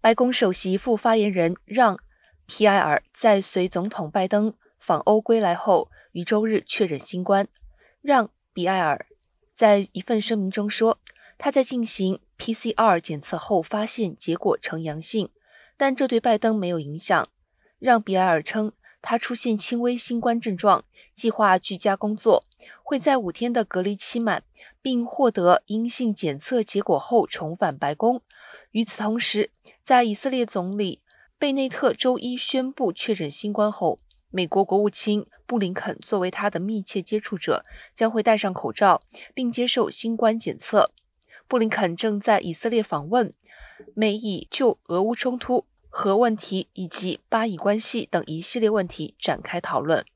白宫首席副发言人让皮埃尔在随总统拜登访欧归来后，于周日确诊新冠。让比埃尔在一份声明中说，他在进行 PCR 检测后发现结果呈阳性，但这对拜登没有影响。让比埃尔称，他出现轻微新冠症状，计划居家工作，会在五天的隔离期满并获得阴性检测结果后重返白宫。与此同时，在以色列总理贝内特周一宣布确诊新冠后，美国国务卿布林肯作为他的密切接触者，将会戴上口罩并接受新冠检测。布林肯正在以色列访问，美以就俄乌冲突、核问题以及巴以关系等一系列问题展开讨论。